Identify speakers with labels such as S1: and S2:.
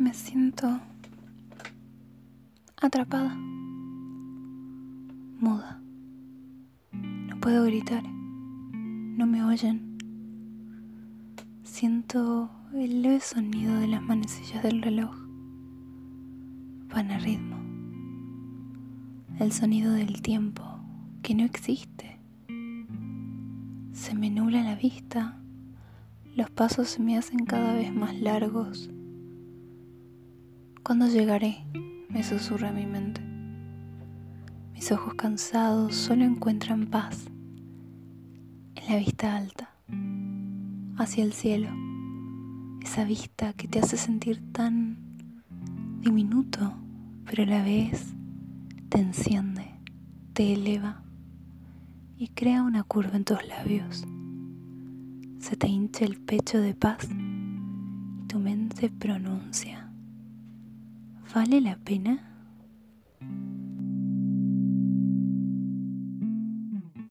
S1: me siento atrapada, muda. No puedo gritar, no me oyen. Siento el leve sonido de las manecillas del reloj. Van a ritmo. El sonido del tiempo que no existe. Se me nubla la vista. Los pasos se me hacen cada vez más largos. ¿Cuándo llegaré? me susurra mi mente. Mis ojos cansados solo encuentran paz en la vista alta, hacia el cielo, esa vista que te hace sentir tan diminuto, pero a la vez te enciende, te eleva y crea una curva en tus labios. Se te hincha el pecho de paz y tu mente pronuncia. ඵල ලැබෙන